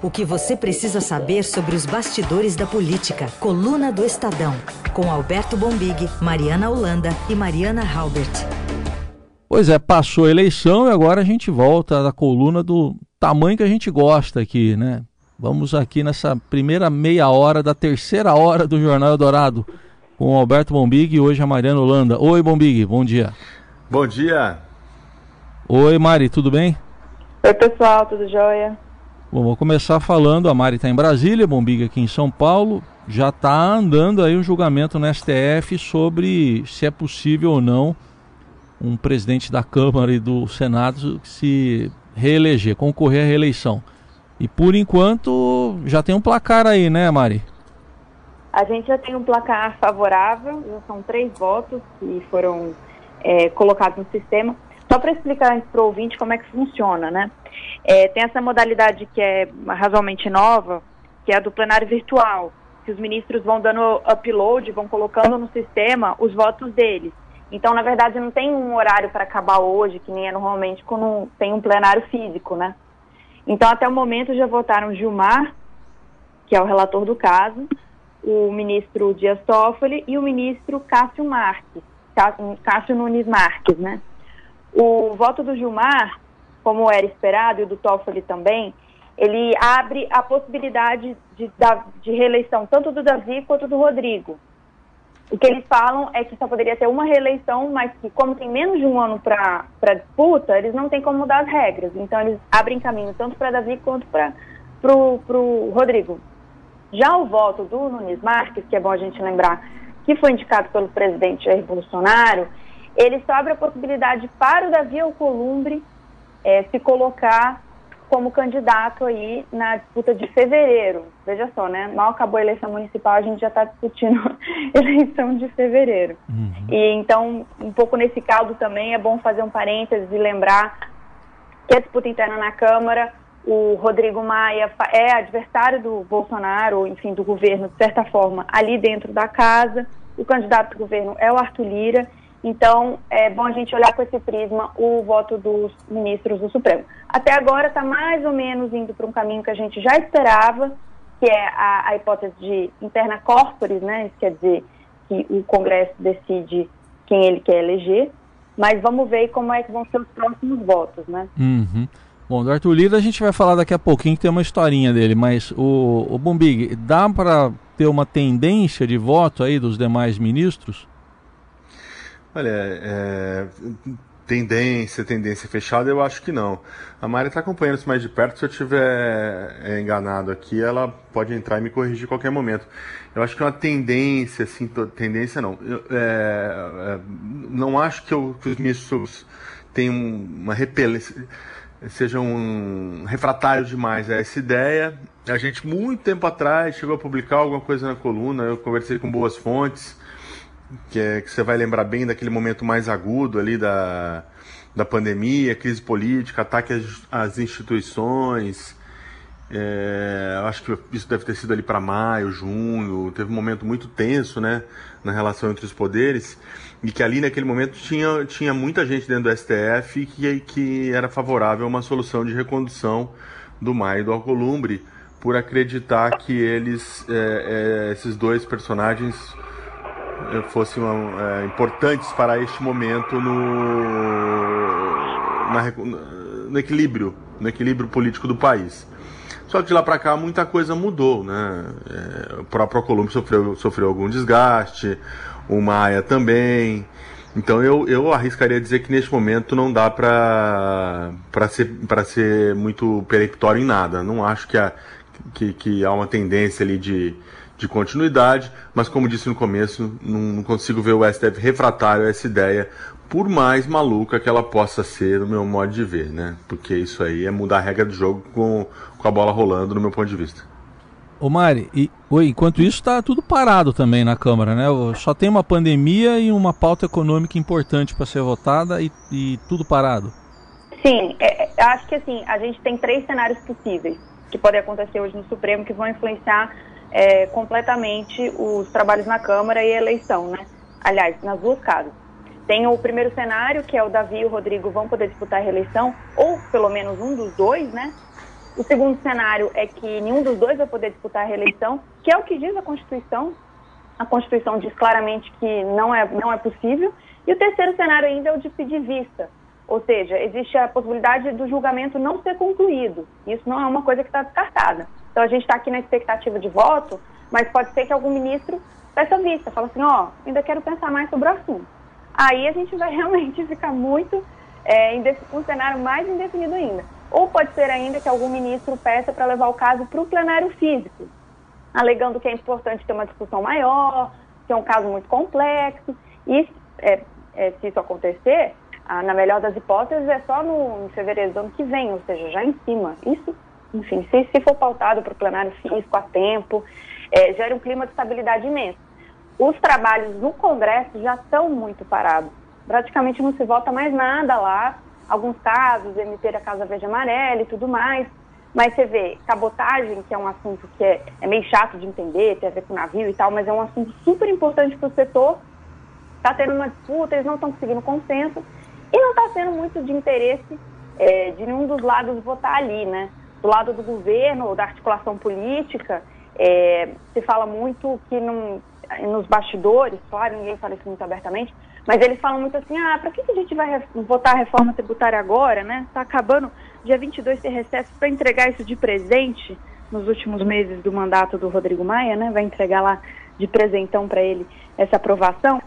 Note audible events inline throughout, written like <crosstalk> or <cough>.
O que você precisa saber sobre os bastidores da política. Coluna do Estadão. Com Alberto Bombig, Mariana Holanda e Mariana Halbert. Pois é, passou a eleição e agora a gente volta da coluna do tamanho que a gente gosta aqui, né? Vamos aqui nessa primeira meia hora da terceira hora do Jornal Dourado com o Alberto Bombig e hoje a Mariana Holanda. Oi, Bombig, bom dia. Bom dia. Oi, Mari, tudo bem? Oi, pessoal, tudo jóia? Bom, vou começar falando, a Mari está em Brasília, Bombiga aqui em São Paulo. Já está andando aí um julgamento no STF sobre se é possível ou não um presidente da Câmara e do Senado se reeleger, concorrer à reeleição. E por enquanto já tem um placar aí, né, Mari? A gente já tem um placar favorável, já são três votos que foram é, colocados no sistema. Só para explicar para o ouvinte como é que funciona, né? É, tem essa modalidade que é razoavelmente nova, que é a do plenário virtual, que os ministros vão dando upload, vão colocando no sistema os votos deles. Então, na verdade, não tem um horário para acabar hoje, que nem é normalmente quando tem um plenário físico, né? Então, até o momento já votaram Gilmar, que é o relator do caso, o ministro Dias Toffoli e o ministro Cássio Marques, Cássio Nunes Marques, né? O voto do Gilmar, como era esperado, e o do Toffoli também, ele abre a possibilidade de, de reeleição tanto do Davi quanto do Rodrigo. O que eles falam é que só poderia ter uma reeleição, mas que como tem menos de um ano para disputa, eles não têm como mudar as regras. Então eles abrem caminho tanto para Davi quanto para o Rodrigo. Já o voto do Nunes Marques, que é bom a gente lembrar, que foi indicado pelo presidente Jair Bolsonaro, ele só abre a possibilidade para o Davi Alcolumbre é, se colocar como candidato aí na disputa de fevereiro. Veja só, né? Mal acabou a eleição municipal, a gente já está discutindo <laughs> eleição de fevereiro. Uhum. E então, um pouco nesse caldo também é bom fazer um parênteses e lembrar que a disputa interna na Câmara, o Rodrigo Maia é adversário do Bolsonaro, enfim, do governo, de certa forma, ali dentro da casa. O candidato do governo é o Arthur Lira. Então, é bom a gente olhar com esse prisma o voto dos ministros do Supremo. Até agora está mais ou menos indo para um caminho que a gente já esperava, que é a, a hipótese de interna corporis, né? Isso quer dizer que o Congresso decide quem ele quer eleger. Mas vamos ver como é que vão ser os próximos votos, né? Uhum. Bom, do Arthur Lira a gente vai falar daqui a pouquinho que tem uma historinha dele, mas o, o Bombig, dá para ter uma tendência de voto aí dos demais ministros? Olha, é, tendência, tendência fechada, eu acho que não. A Mari está acompanhando isso mais de perto. Se eu estiver é, enganado aqui, ela pode entrar e me corrigir a qualquer momento. Eu acho que é uma tendência, assim, tendência não. Eu, é, é, não acho que, eu, que os ministros tenham uma repelência, sejam um refratários demais a essa ideia. A gente, muito tempo atrás, chegou a publicar alguma coisa na coluna, eu conversei com boas fontes que, é, que você vai lembrar bem daquele momento mais agudo ali da, da pandemia, crise política, ataque às, às instituições. É, acho que isso deve ter sido ali para maio, junho. Teve um momento muito tenso, né, na relação entre os poderes e que ali naquele momento tinha, tinha muita gente dentro do STF que, que era favorável a uma solução de recondução do Maio e do Alcolumbre por acreditar que eles, é, é, esses dois personagens fossem é, importantes para este momento no, na, no equilíbrio, no equilíbrio político do país. Só que de lá para cá muita coisa mudou, né? É, o próprio Colombo sofreu, sofreu algum desgaste, o Maia também. Então eu, eu arriscaria dizer que neste momento não dá para ser, ser muito peremptório em nada. Não acho que há, que, que há uma tendência ali de, de continuidade, mas como disse no começo, não, não consigo ver o STF refratário a essa ideia, por mais maluca que ela possa ser no meu modo de ver, né? Porque isso aí é mudar a regra do jogo com, com a bola rolando, no meu ponto de vista. Ô Mari, e, oi, enquanto isso está tudo parado também na Câmara, né? Só tem uma pandemia e uma pauta econômica importante para ser votada e, e tudo parado. Sim, é, é, acho que assim, a gente tem três cenários possíveis que podem acontecer hoje no Supremo que vão influenciar é, completamente os trabalhos na Câmara e a eleição, né? Aliás, nas duas casas. Tem o primeiro cenário, que é o Davi e o Rodrigo vão poder disputar a reeleição, ou pelo menos um dos dois, né? O segundo cenário é que nenhum dos dois vai poder disputar a reeleição, que é o que diz a Constituição. A Constituição diz claramente que não é, não é possível. E o terceiro cenário ainda é o de pedir vista. Ou seja, existe a possibilidade do julgamento não ser concluído. Isso não é uma coisa que está descartada. Então a gente está aqui na expectativa de voto, mas pode ser que algum ministro peça vista, fala assim, ó, oh, ainda quero pensar mais sobre o assunto. Aí a gente vai <laughs> realmente ficar muito é, um cenário mais indefinido ainda. Ou pode ser ainda que algum ministro peça para levar o caso para o plenário físico, alegando que é importante ter uma discussão maior, que é um caso muito complexo. E é, é, se isso acontecer, na melhor das hipóteses, é só no, no, fevereiro do ano que vem, ou seja, já em cima. Isso, enfim, se, se for pautado para o plenário físico a tempo, é, gera um clima de estabilidade imenso. Os trabalhos no Congresso já estão muito parados. Praticamente não se vota mais nada lá. Alguns casos, MP da Casa Verde Amarela e tudo mais. Mas você vê, cabotagem, que é um assunto que é, é meio chato de entender, tem a ver com navio e tal, mas é um assunto super importante para o setor. Está tendo uma disputa, eles não estão conseguindo consenso. E não está sendo muito de interesse é, de nenhum dos lados votar ali, né? Do lado do governo ou da articulação política, é, se fala muito que não, nos bastidores, claro, ninguém fala isso muito abertamente, mas eles falam muito assim, ah, para que, que a gente vai votar a reforma tributária agora, né? Está acabando, dia 22 ter recesso para entregar isso de presente nos últimos meses do mandato do Rodrigo Maia, né? Vai entregar lá de presentão para ele essa aprovação.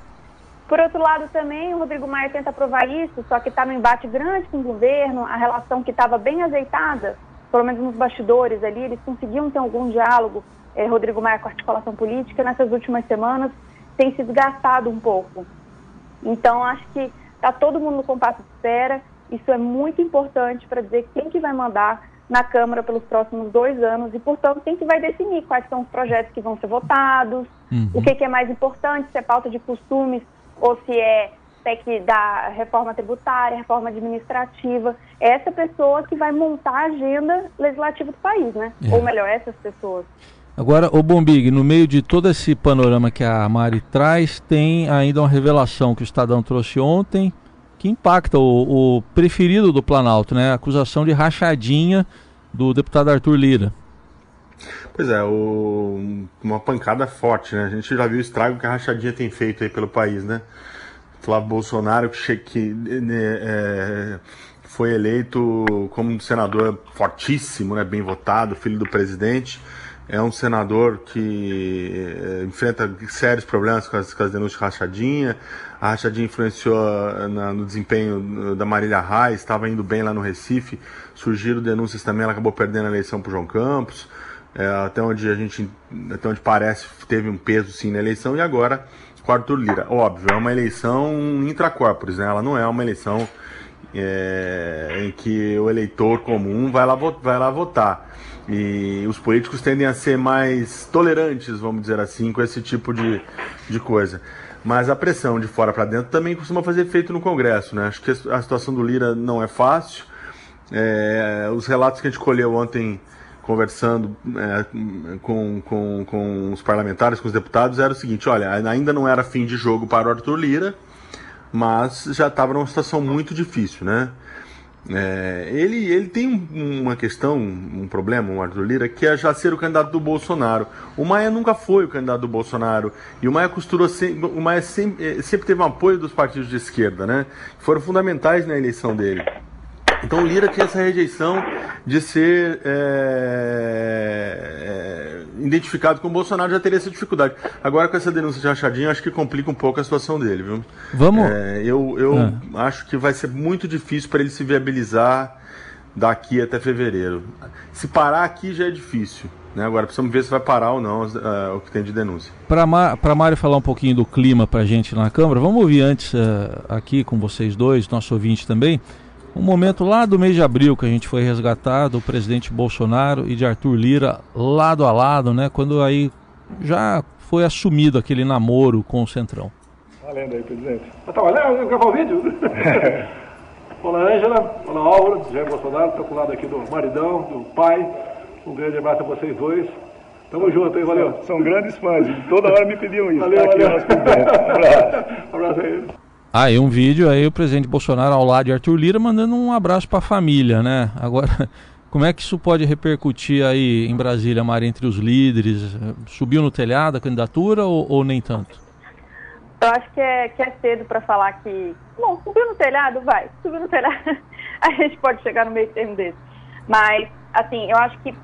Por outro lado, também o Rodrigo Maia tenta aprovar isso, só que está no embate grande com o governo, a relação que estava bem azeitada, pelo menos nos bastidores ali, eles conseguiam ter algum diálogo, eh, Rodrigo Maia com a articulação política, nessas últimas semanas tem se desgastado um pouco. Então, acho que está todo mundo no compasso de espera, isso é muito importante para dizer quem que vai mandar na Câmara pelos próximos dois anos e, portanto, quem que vai definir quais são os projetos que vão ser votados, uhum. o que, que é mais importante, se é pauta de costumes ou se é PEC da reforma tributária, reforma administrativa, é essa pessoa que vai montar a agenda legislativa do país, né? É. Ou melhor, essas pessoas. Agora, o Bombig, no meio de todo esse panorama que a Mari traz, tem ainda uma revelação que o Estadão trouxe ontem, que impacta o, o preferido do Planalto, né? A acusação de rachadinha do deputado Arthur Lira. Pois é, o, uma pancada forte, né? A gente já viu o estrago que a rachadinha tem feito aí pelo país, né? Flávio Bolsonaro, que, que né, é, foi eleito como um senador fortíssimo, né, bem votado, filho do presidente, é um senador que é, enfrenta sérios problemas com as, com as denúncias de rachadinha. A rachadinha influenciou na, no desempenho da Marília Reis, estava indo bem lá no Recife, surgiram denúncias também, ela acabou perdendo a eleição para o João Campos. É, até onde a gente, até onde parece, teve um peso sim na eleição e agora Arthur Lira. Óbvio, é uma eleição intracorpus, né? Ela não é uma eleição é, em que o eleitor comum vai lá, vai lá votar. E os políticos tendem a ser mais tolerantes, vamos dizer assim, com esse tipo de, de coisa. Mas a pressão de fora para dentro também costuma fazer efeito no Congresso, né? Acho que a situação do Lira não é fácil. É, os relatos que a gente colheu ontem conversando é, com, com, com os parlamentares, com os deputados, era o seguinte: olha, ainda não era fim de jogo para o Arthur Lira, mas já estava numa situação muito difícil, né? É, ele, ele tem uma questão, um problema, o Arthur Lira, que é já ser o candidato do Bolsonaro. O Maia nunca foi o candidato do Bolsonaro. E o Maia costurou sempre, o Maia sempre, sempre teve um apoio dos partidos de esquerda, né? Que foram fundamentais na eleição dele. Então o Lira tinha essa rejeição de ser é, é, identificado com o Bolsonaro, já teria essa dificuldade. Agora com essa denúncia de rachadinha, acho que complica um pouco a situação dele, viu? Vamos. É, eu eu ah. acho que vai ser muito difícil para ele se viabilizar daqui até fevereiro. Se parar aqui já é difícil. Né? Agora precisamos ver se vai parar ou não uh, o que tem de denúncia. Para Ma Mário falar um pouquinho do clima para a gente na Câmara, vamos ouvir antes uh, aqui com vocês dois, nosso ouvinte também, um momento lá do mês de abril que a gente foi resgatado, o presidente Bolsonaro e de Arthur Lira lado a lado, né? Quando aí já foi assumido aquele namoro com o Centrão. Valendo aí, presidente. Tá trabalhando? Gravar o vídeo? <laughs> olá, Ângela. Olá, Álvaro. Jair Bolsonaro. Estou com o lado aqui do maridão, do pai. Um grande abraço a vocês dois. Tamo junto aí, valeu. São grandes fãs. Toda hora me pediam isso. Valeu, tá valeu. Aqui, um abraço. um <laughs> abraço aí. Aí um vídeo aí o presidente Bolsonaro ao lado de Arthur Lira mandando um abraço para a família, né? Agora <laughs> Como é que isso pode repercutir aí em Brasília, Mari, entre os líderes? Subiu no telhado a candidatura ou, ou nem tanto? Eu acho que é, que é cedo para falar que. Bom, subiu no telhado, vai. Subiu no telhado, <laughs> a gente pode chegar no meio termo desse. Mas, assim, eu acho que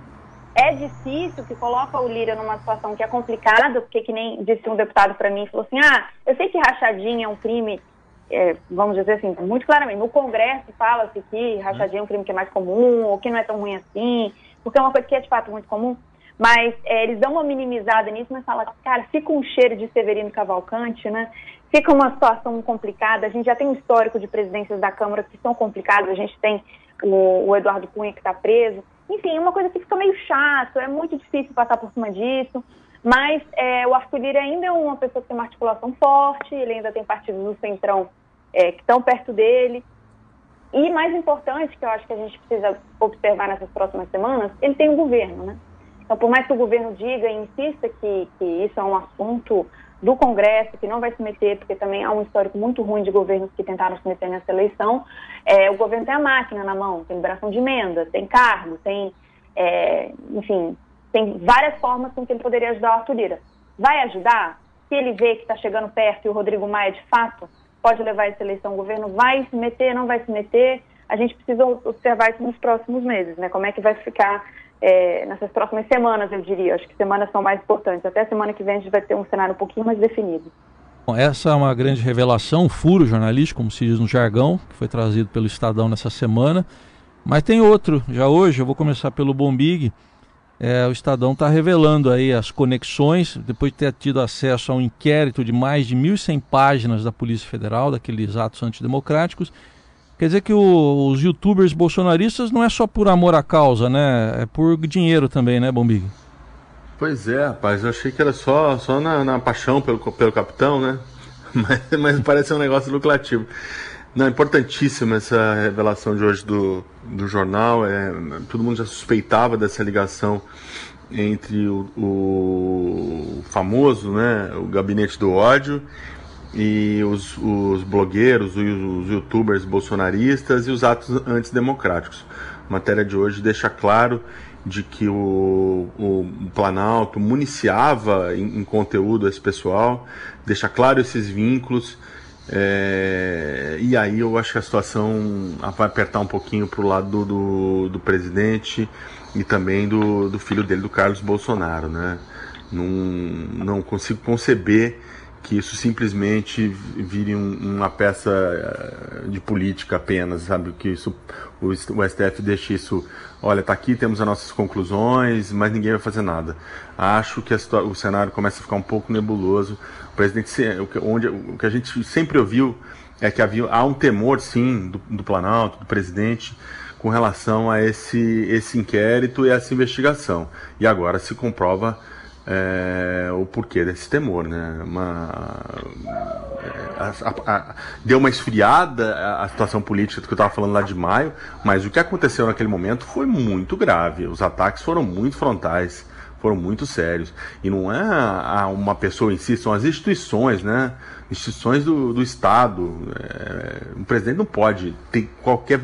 é difícil, que coloca o Lira numa situação que é complicada, porque que nem disse um deputado para mim, falou assim, ah, eu sei que rachadinha é um crime, é, vamos dizer assim, muito claramente, no Congresso fala-se que rachadinha é um crime que é mais comum, ou que não é tão ruim assim, porque é uma coisa que é de fato muito comum, mas é, eles dão uma minimizada nisso, mas falam, cara, fica um cheiro de Severino Cavalcante, né? Fica uma situação complicada. A gente já tem um histórico de presidências da Câmara que são complicadas. A gente tem o, o Eduardo Cunha que está preso. Enfim, é uma coisa que fica meio chato, é muito difícil passar por cima disso. Mas é, o Arthur Lira ainda é uma pessoa que tem uma articulação forte, ele ainda tem partidos do Centrão é, que estão perto dele. E mais importante, que eu acho que a gente precisa observar nessas próximas semanas, ele tem um governo, né? Então, por mais que o governo diga e insista que, que isso é um assunto do Congresso, que não vai se meter, porque também há um histórico muito ruim de governos que tentaram se meter nessa eleição, é, o governo tem a máquina na mão, tem liberação de emenda, tem cargo, tem, é, enfim, tem várias formas com que ele poderia ajudar o Arthur Lira. Vai ajudar? Se ele vê que está chegando perto e o Rodrigo Maia, de fato, pode levar essa eleição, o governo vai se meter, não vai se meter, a gente precisa observar isso nos próximos meses, né? Como é que vai ficar é, nessas próximas semanas, eu diria. Acho que semanas são mais importantes. Até semana que vem a gente vai ter um cenário um pouquinho mais definido. Bom, essa é uma grande revelação, um furo jornalístico, como se diz no jargão, que foi trazido pelo Estadão nessa semana. Mas tem outro, já hoje, eu vou começar pelo Bombig. É, o Estadão está revelando aí as conexões, depois de ter tido acesso a um inquérito de mais de 1.100 páginas da Polícia Federal, daqueles atos antidemocráticos, Quer dizer que o, os youtubers bolsonaristas não é só por amor à causa, né? É por dinheiro também, né, Bombig? Pois é, rapaz, eu achei que era só, só na, na paixão pelo, pelo capitão, né? <laughs> Mas, mas parece um negócio lucrativo. Não, importantíssima essa revelação de hoje do, do jornal. É, todo mundo já suspeitava dessa ligação entre o, o famoso, né, o gabinete do ódio e os, os blogueiros, os, os youtubers bolsonaristas e os atos antidemocráticos. A matéria de hoje deixa claro de que o, o Planalto municiava em, em, conteúdo esse pessoal, deixa claro esses vínculos, é, e aí eu acho que a situação vai apertar um pouquinho para o lado do, do, do, presidente e também do, do filho dele, do Carlos Bolsonaro. Né? Não, não consigo conceber que isso simplesmente vire um, uma peça eh, de política apenas, sabe? Que isso, o, o STF deixe isso, olha, tá aqui, temos as nossas conclusões, mas ninguém vai fazer nada. Acho que a, o cenário começa a ficar um pouco nebuloso. O presidente, onde, o que a gente sempre ouviu é que havia, há um temor, sim, do, do Planalto, do presidente, com relação a esse, esse inquérito e essa investigação. E agora se comprova é, o porquê desse temor, né? Uma, é, a, a, a, deu uma esfriada a, situação política que eu estava falando lá de maio, mas o que aconteceu naquele momento foi muito grave. Os ataques foram muito frontais, foram muito sérios. E não é uma pessoa em si, são as instituições, né? Instituições do, do Estado. É, o presidente não pode ter qualquer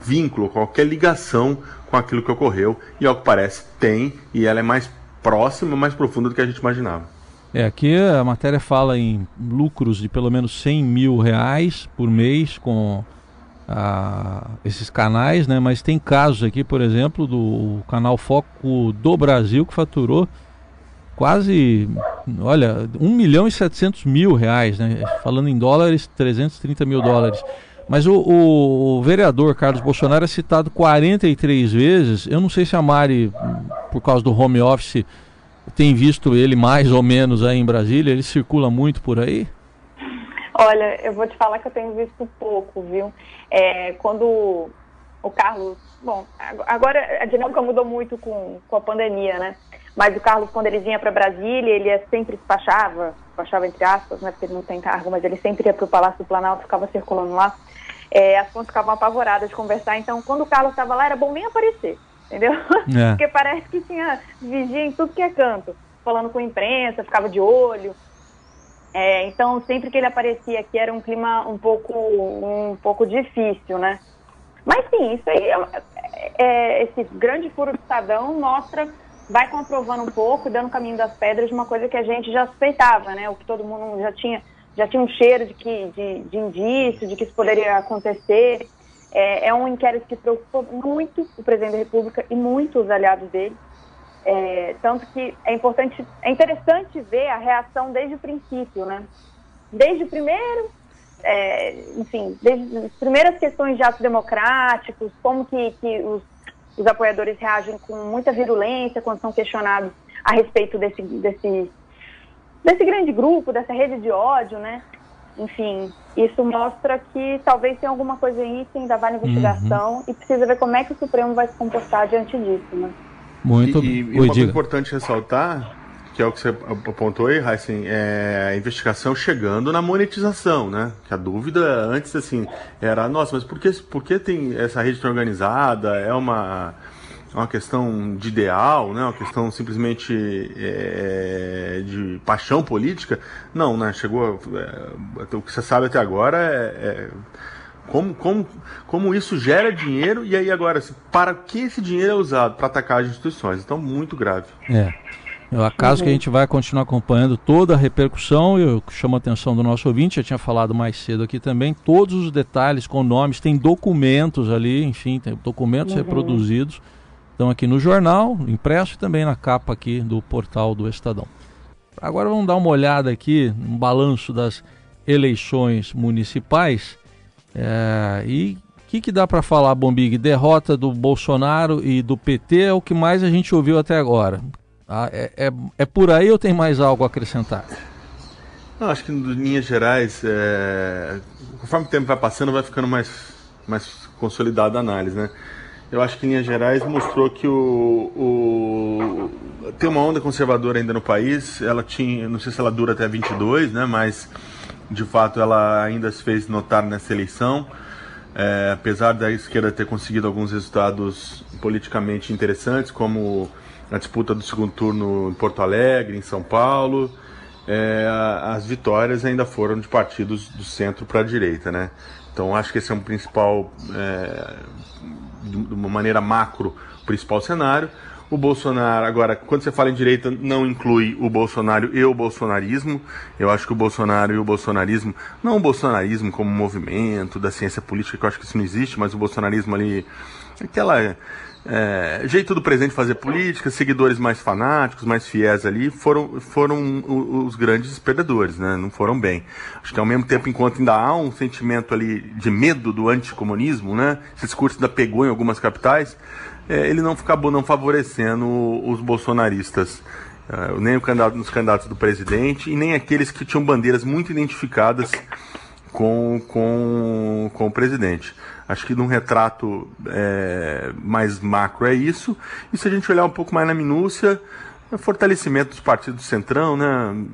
vínculo, qualquer ligação com aquilo que ocorreu. E ao que parece, tem, e ela é mais próxima, mais profunda do que a gente imaginava. É, aqui a matéria fala em lucros de pelo menos 100 mil reais por mês com ah, esses canais, né? Mas tem casos aqui, por exemplo, do canal Foco do Brasil que faturou quase, olha, 1 milhão e 700 mil reais, né? Falando em dólares, 330 mil dólares. Mas o, o, vereador Carlos Bolsonaro é citado 43 vezes. Eu não sei se a Mari, por causa do home office, tem visto ele mais ou menos aí em Brasília. Ele circula muito por aí? Olha, eu vou te falar que eu tenho visto pouco, viu? É, quando o Carlos. Bom, agora a dinâmica mudou muito com, com a pandemia, né? Mas o Carlos, quando ele vinha para Brasília, ele sempre despachava, despachava entre aspas, né? Porque ele não tem cargo, mas ele sempre ia para o Palácio do Planalto, ficava circulando lá é, as fontes ficavam apavoradas de conversar. Então, quando o Carlos estava lá, era bom nem aparecer, entendeu? É. <laughs> Porque parece que tinha vigia em tudo que é canto, falando com a imprensa, ficava de olho. É, então, sempre que ele aparecia aqui, era um clima um pouco, um pouco difícil, né? Mas sim, isso aí é, é, esse grande furo do Estadão mostra, vai comprovando um pouco, dando o caminho das pedras de uma coisa que a gente já suspeitava, né? O que todo mundo já tinha, já tinha um cheiro de, que, de, de indício, de que isso poderia acontecer. É, é um inquérito que preocupa muito o presidente da República e muito os aliados dele. É, tanto que é importante, é interessante ver a reação desde o princípio, né? Desde o primeiro, é, enfim, desde as primeiras questões de atos democráticos, como que, que os, os apoiadores reagem com muita virulência quando são questionados a respeito desse, desse, desse grande grupo, dessa rede de ódio, né? Enfim, isso mostra que talvez tenha alguma coisa aí que ainda vai na investigação uhum. e precisa ver como é que o Supremo vai se comportar diante disso, né? Muito E, e, e uma coisa importante ressaltar, que é o que você apontou aí, Heisen, é a investigação chegando na monetização, né? Que a dúvida antes, assim, era, nossa, mas por que, por que tem essa rede tão organizada? É uma, uma questão de ideal, né? Uma questão simplesmente é, de paixão política? Não, né? Chegou, é, o que você sabe até agora é, é como, como, como isso gera dinheiro e aí agora, para que esse dinheiro é usado? Para atacar as instituições. Então, muito grave. É. É acaso uhum. que a gente vai continuar acompanhando toda a repercussão, eu chamo a atenção do nosso ouvinte, já tinha falado mais cedo aqui também, todos os detalhes com nomes, tem documentos ali, enfim, tem documentos uhum. reproduzidos, estão aqui no jornal, impresso e também na capa aqui do portal do Estadão. Agora vamos dar uma olhada aqui no balanço das eleições municipais. É, e o que, que dá para falar, Bombig? Derrota do Bolsonaro e do PT é o que mais a gente ouviu até agora. Ah, é, é, é, por aí ou tem mais algo a acrescentar? Não, acho que em linhas gerais, é... conforme o tempo vai passando, vai ficando mais, mais consolidada a análise, né? Eu acho que em linhas gerais mostrou que o, o, tem uma onda conservadora ainda no país. Ela tinha, não sei se ela dura até 22, né? Mas de fato ela ainda se fez notar nessa eleição. É, apesar da esquerda ter conseguido alguns resultados politicamente interessantes, como a disputa do segundo turno em Porto Alegre, em São Paulo, é, as vitórias ainda foram de partidos do centro para a direita, né? Então acho que esse é um principal, é, de uma maneira macro, o principal cenário. O Bolsonaro, agora, quando você fala em direita, não inclui o Bolsonaro e o bolsonarismo. Eu acho que o Bolsonaro e o bolsonarismo, não o bolsonarismo como movimento da ciência política, que eu acho que isso não existe, mas o bolsonarismo ali, aquela é, jeito do presidente fazer política, seguidores mais fanáticos, mais fiéis ali, foram, foram os grandes perdedores, né? não foram bem. Acho que ao mesmo tempo, enquanto ainda há um sentimento ali de medo do anticomunismo, né? esse discurso ainda pegou em algumas capitais, é, ele não acabou não favorecendo os bolsonaristas. É, nem o candidato, os candidatos do presidente e nem aqueles que tinham bandeiras muito identificadas com, com, com o presidente. Acho que num retrato é, mais macro é isso. E se a gente olhar um pouco mais na minúcia, é fortalecimento dos partidos centrão, né?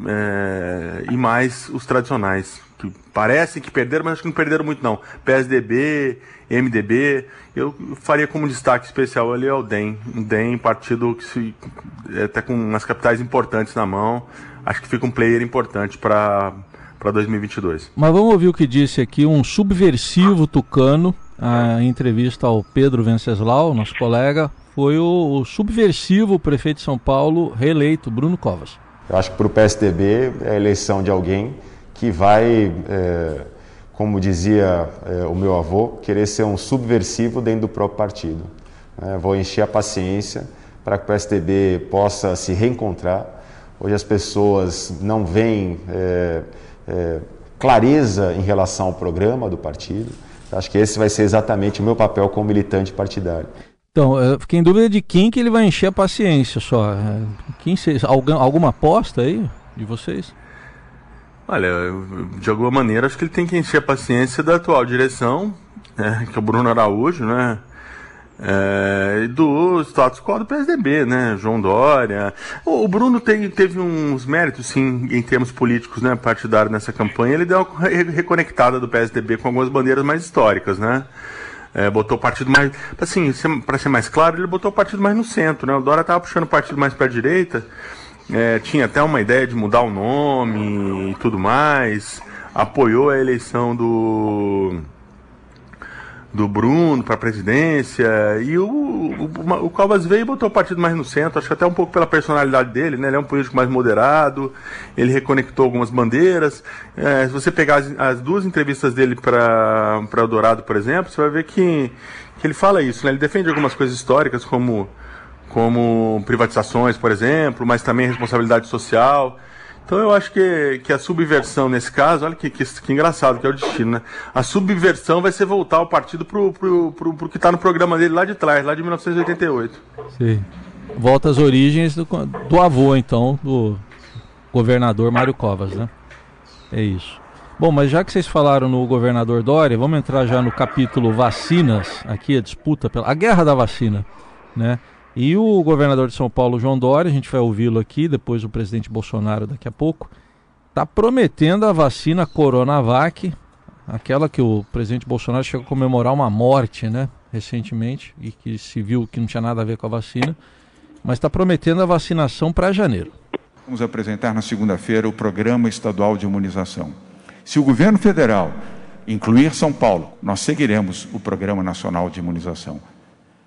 É, e mais os tradicionais, que parecem que perderam, mas acho que não perderam muito não. PSDB, MDB, eu faria como destaque especial ali o DEM. O DEM, partido que se, é, até com umas capitais importantes na mão, acho que fica um player importante para 2022. Mas vamos ouvir o que disse aqui um subversivo tucano, a entrevista ao Pedro Venceslau, nosso colega, foi o, o subversivo prefeito de São Paulo reeleito, Bruno Covas. Eu acho que para o PSDB é a eleição de alguém que vai, é, como dizia é, o meu avô, querer ser um subversivo dentro do próprio partido. É, vou encher a paciência para que o PSDB possa se reencontrar. Hoje as pessoas não veem é, é, clareza em relação ao programa do partido. Acho que esse vai ser exatamente o meu papel como militante partidário. Então, eu fiquei em dúvida de quem que ele vai encher a paciência só. É, quem cês, algum, alguma aposta aí de vocês? Olha, de alguma maneira acho que ele tem que encher a paciência da atual direção, né, que é o Bruno Araújo, né? É, do status quo do PSDB, né? João Dória. O, Bruno tem, teve uns méritos, sim, em termos políticos, né? Partidário nessa campanha. Ele deu uma reconectada do PSDB com algumas bandeiras mais históricas, né? É, botou o partido mais. Assim, para ser mais claro, ele botou o partido mais no centro, né? O Dória estava puxando o partido mais para a direita. É, tinha até uma ideia de mudar o nome e tudo mais. Apoiou a eleição do do Bruno para a presidência. E o, o, o Covas veio e botou o partido mais no centro, acho que até um pouco pela personalidade dele, né? Ele é um político mais moderado, ele reconectou algumas bandeiras. É, se você pegar as, as duas entrevistas dele para o Dourado, por exemplo, você vai ver que, que ele fala isso, né? Ele defende algumas coisas históricas, como, como privatizações, por exemplo, mas também responsabilidade social. Então eu acho que, que a subversão nesse caso, olha que, que, que, engraçado que é o destino, né? A subversão vai ser voltar o partido pro, pro, pro, pro que está no programa dele lá de trás, lá de 1988. Sim. Volta às origens do, do avô, então, do governador Mário Covas, né? É isso. Bom, mas já que vocês falaram no governador Dória, vamos entrar já no capítulo vacinas, aqui a disputa pela a guerra da vacina, né? E o governador de São Paulo, João Dória, a gente vai ouvi-lo aqui, depois o presidente Bolsonaro daqui a pouco, está prometendo a vacina Coronavac, aquela que o presidente Bolsonaro chegou a comemorar uma morte, né, recentemente, e que se viu que não tinha nada a ver com a vacina, mas está prometendo a vacinação para janeiro. Vamos apresentar na segunda-feira o Programa Estadual de Imunização. Se o governo federal incluir São Paulo, nós seguiremos o Programa Nacional de Imunização.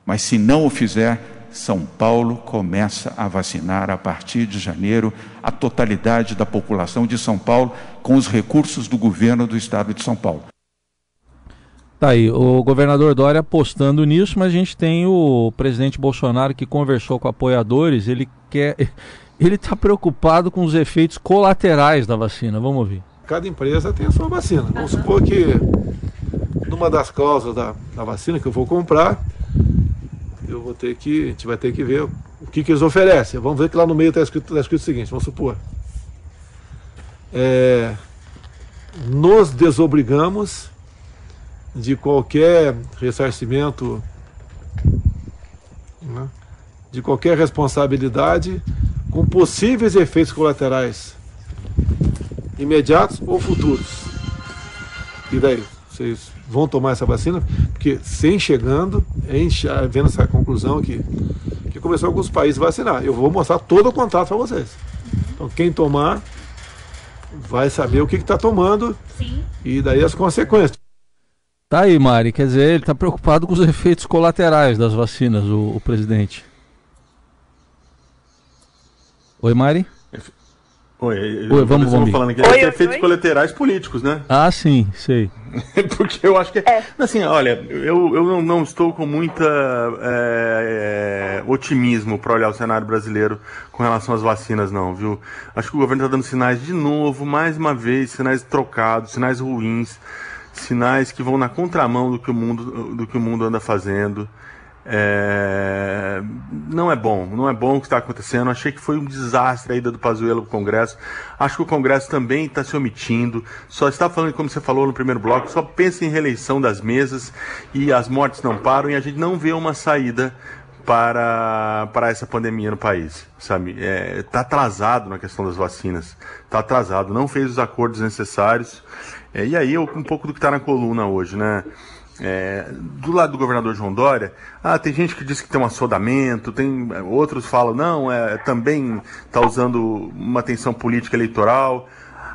Mas se não o fizer, são Paulo começa a vacinar a partir de janeiro a totalidade da população de São Paulo com os recursos do governo do estado de São Paulo. Tá aí, o governador Dória apostando nisso, mas a gente tem o presidente Bolsonaro que conversou com apoiadores, ele quer <laughs> ele está preocupado com os efeitos colaterais da vacina. Vamos ouvir. Cada empresa tem a sua vacina. Vamos supor que numa das causas da, da vacina que eu vou comprar, eu vou ter que, a gente vai ter que ver o que, que eles oferecem. Vamos ver que lá no meio está escrito, tá escrito o seguinte, vamos supor. É, nos desobrigamos de qualquer ressarcimento, né, de qualquer responsabilidade com possíveis efeitos colaterais imediatos ou futuros. E daí? Vocês vão tomar essa vacina, porque sem chegando, vendo essa conclusão que, que começou alguns países a vacinar. Eu vou mostrar todo o contato para vocês. Então quem tomar vai saber o que está tomando Sim. e daí as consequências. Tá aí, Mari, quer dizer, ele está preocupado com os efeitos colaterais das vacinas, o, o presidente. Oi, Mari? Oi, Oi vamos, vamos falando aqui Oi, efeitos oi? colaterais políticos, né? Ah, sim, sei. <laughs> Porque eu acho que. É. Assim, olha, eu, eu não, não estou com muita é, é, otimismo para olhar o cenário brasileiro com relação às vacinas, não, viu? Acho que o governo está dando sinais de novo, mais uma vez, sinais trocados, sinais ruins, sinais que vão na contramão do que o mundo, do que o mundo anda fazendo. É... Não é bom, não é bom o que está acontecendo. Achei que foi um desastre a ida do Pazuello para o Congresso. Acho que o Congresso também está se omitindo. Só está falando, como você falou no primeiro bloco, só pensa em reeleição das mesas e as mortes não param e a gente não vê uma saída para, para essa pandemia no país, sabe? Está é, tá atrasado na questão das vacinas, está atrasado, não fez os acordos necessários. É, e aí, um pouco do que está na coluna hoje, né? É, do lado do governador João Dória, ah, tem gente que diz que tem um assodamento, tem outros falam não, é, também está usando uma tensão política eleitoral.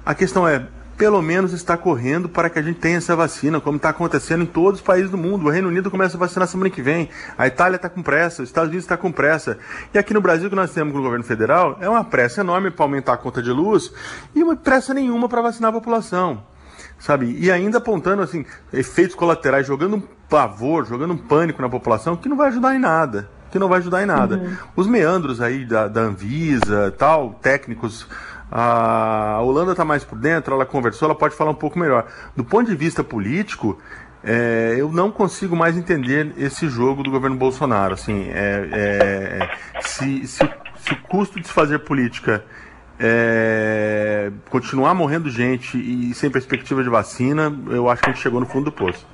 A questão é, pelo menos está correndo para que a gente tenha essa vacina, como está acontecendo em todos os países do mundo. O Reino Unido começa a vacinar semana que vem, a Itália está com pressa, os Estados Unidos está com pressa. E aqui no Brasil, que nós temos com o governo federal, é uma pressa enorme para aumentar a conta de luz e uma pressa nenhuma para vacinar a população sabe? E ainda apontando assim efeitos colaterais, jogando um pavor, jogando um pânico na população que não vai ajudar em nada, que não vai ajudar em nada. Uhum. Os meandros aí da, da Anvisa, tal, técnicos a Holanda está mais por dentro, ela conversou, ela pode falar um pouco melhor. Do ponto de vista político, é, eu não consigo mais entender esse jogo do governo Bolsonaro. Assim, é, é, se, se, se, o custo de se fazer política é, continuar morrendo gente e sem perspectiva de vacina, eu acho que a gente chegou no fundo do poço.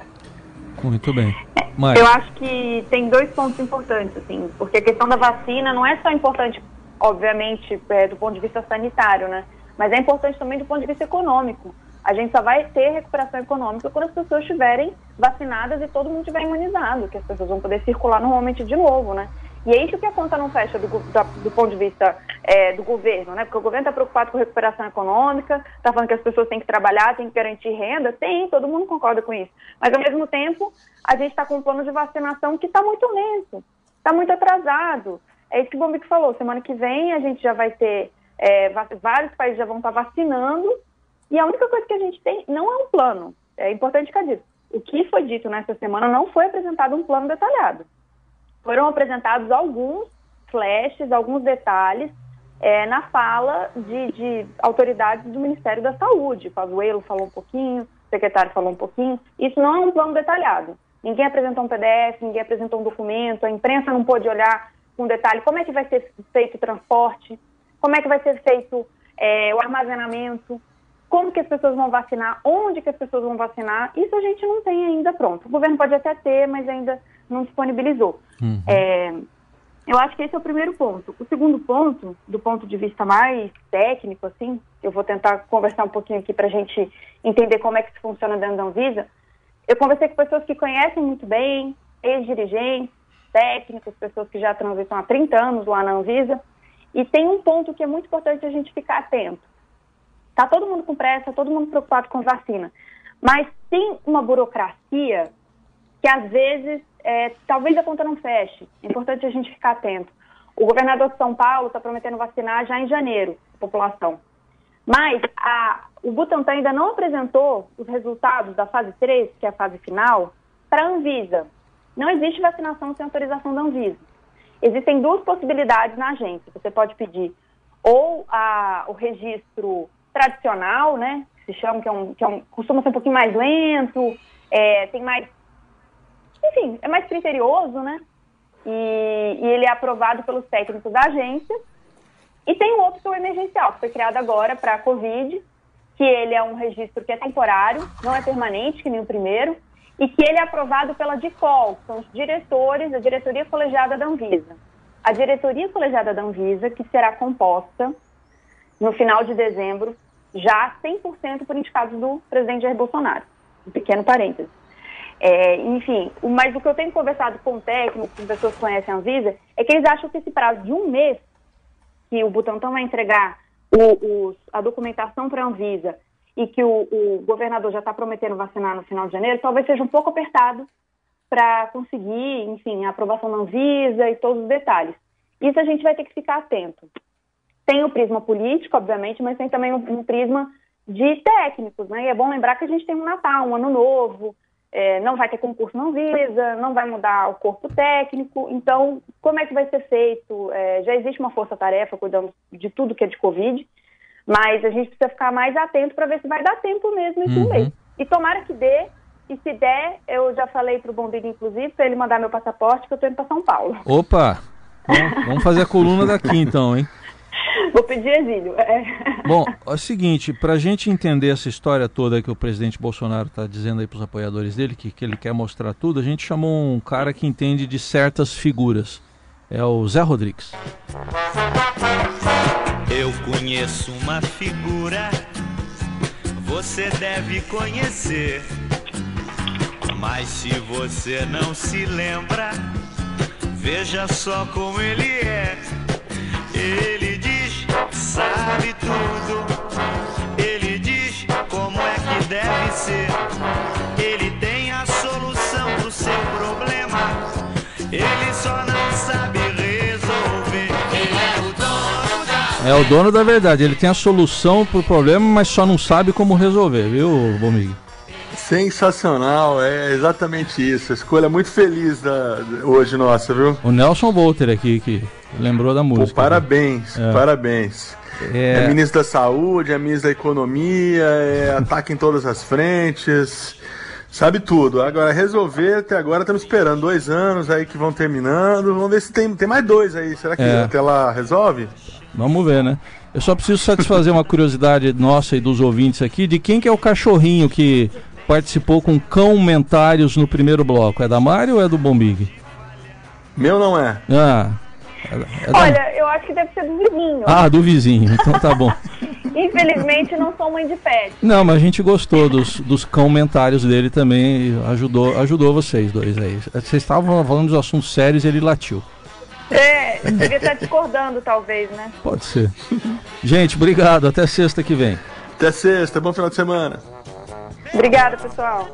Muito bem. Mas... Eu acho que tem dois pontos importantes, assim, porque a questão da vacina não é só importante, obviamente, é, do ponto de vista sanitário, né? Mas é importante também do ponto de vista econômico. A gente só vai ter recuperação econômica quando as pessoas estiverem vacinadas e todo mundo estiver imunizado, que as pessoas vão poder circular normalmente de novo, né? E é isso que a conta não fecha do, do, do ponto de vista é, do governo, né? Porque o governo está preocupado com recuperação econômica, está falando que as pessoas têm que trabalhar, têm que garantir renda, tem, todo mundo concorda com isso. Mas ao mesmo tempo, a gente está com um plano de vacinação que está muito lento, está muito atrasado. É isso que o Bombico falou. Semana que vem a gente já vai ter é, vários países já vão estar tá vacinando e a única coisa que a gente tem não é um plano. É importante eu diga. O que foi dito nessa semana não foi apresentado um plano detalhado foram apresentados alguns flashes, alguns detalhes é, na fala de, de, autoridades do Ministério da Saúde. Pazuello falou um pouquinho, o secretário falou um pouquinho. Isso não é um plano detalhado. Ninguém apresentou um PDF, ninguém apresentou um documento, a imprensa não pôde olhar com detalhe como é que vai ser feito o transporte, como é que vai ser feito é, o armazenamento, como que as pessoas vão vacinar, onde que as pessoas vão vacinar. Isso a gente não tem ainda pronto. O governo pode até ter, mas ainda não disponibilizou. Uhum. É, eu acho que esse é o primeiro ponto. O segundo ponto, do ponto de vista mais técnico, assim, eu vou tentar conversar um pouquinho aqui para a gente entender como é que isso funciona dentro da Anvisa. Eu conversei com pessoas que conhecem muito bem, ex-dirigentes, técnicos, pessoas que já transitam há 30 anos lá na Anvisa, e tem um ponto que é muito importante a gente ficar atento. Está todo mundo com pressa, todo mundo preocupado com vacina, mas tem uma burocracia que às vezes é, talvez a conta não feche. É importante a gente ficar atento. O governador de São Paulo está prometendo vacinar já em janeiro a população. Mas a, o Butantan ainda não apresentou os resultados da fase 3, que é a fase final, para a Anvisa. Não existe vacinação sem autorização da Anvisa. Existem duas possibilidades na agência. Você pode pedir ou a, o registro tradicional, né, que se chama, que, é um, que é um, costuma ser um pouquinho mais lento, é, tem mais enfim, é mais criterioso, né? E, e, ele é aprovado pelos técnicos da agência. E tem um outro que é o emergencial, que foi criado agora para a Covid, que ele é um registro que é temporário, não é permanente, que nem o primeiro, e que ele é aprovado pela DICOL, que são os diretores da diretoria colegiada da Anvisa. A diretoria colegiada da Anvisa, que será composta no final de dezembro, já 100% por indicados do presidente Jair Bolsonaro. Um pequeno parênteses. É, enfim, mas o que eu tenho conversado com técnicos, com pessoas que conhecem a Anvisa, é que eles acham que esse prazo de um mês que o Butantan vai entregar o, o, a documentação para a Anvisa e que o, o governador já está prometendo vacinar no final de janeiro, talvez seja um pouco apertado para conseguir, enfim, a aprovação da Anvisa e todos os detalhes. Isso a gente vai ter que ficar atento. Tem o prisma político, obviamente, mas tem também um, um prisma de técnicos, né? E é bom lembrar que a gente tem um Natal, um Ano Novo, é, não vai ter concurso não visa, não vai mudar o corpo técnico. Então, como é que vai ser feito? É, já existe uma força-tarefa cuidando de tudo que é de Covid, mas a gente precisa ficar mais atento para ver se vai dar tempo mesmo esse uhum. mês. E tomara que dê, e se der, eu já falei para o Bombigo, inclusive, para ele mandar meu passaporte, que eu estou indo para São Paulo. Opa! vamos fazer a coluna daqui então, hein? <laughs> Vou pedir exílio. É. Bom, é o seguinte, para a gente entender essa história toda que o presidente Bolsonaro está dizendo aí para os apoiadores dele, que, que ele quer mostrar tudo, a gente chamou um cara que entende de certas figuras. É o Zé Rodrigues. Eu conheço uma figura, você deve conhecer. Mas se você não se lembra, veja só como ele é. Ele sabe tudo. Ele diz como é que deve ser. Ele tem a solução pro seu problema. Ele só não sabe resolver. Ele é o dono da. É o dono da verdade. Ele tem a solução pro problema, mas só não sabe como resolver, viu, Bomig? Sensacional, é exatamente isso. A escolha muito feliz da, hoje nossa, viu? O Nelson Volter aqui, que lembrou da música. Pô, parabéns, né? parabéns. É... é... ministro da Saúde, é ministro da Economia, é ataque em todas as frentes, sabe tudo. Agora, resolver, até agora estamos esperando dois anos aí que vão terminando. Vamos ver se tem, tem mais dois aí. Será que é. até lá resolve? Vamos ver, né? Eu só preciso satisfazer uma curiosidade nossa e dos ouvintes aqui de quem que é o cachorrinho que participou com comentários no primeiro bloco. É da Mari ou é do Bombig? Meu não é. Ah. É, é Olha, da... eu acho que deve ser do vizinho. Ah, do vizinho. Então tá bom. <laughs> Infelizmente não sou mãe de pet. Não, mas a gente gostou dos, dos comentários dele também. Ajudou, ajudou vocês dois aí. Vocês estavam falando dos assuntos sérios e ele latiu. É, devia estar discordando, talvez, né? Pode ser. Gente, obrigado. Até sexta que vem. Até sexta. Bom final de semana. Obrigada, pessoal.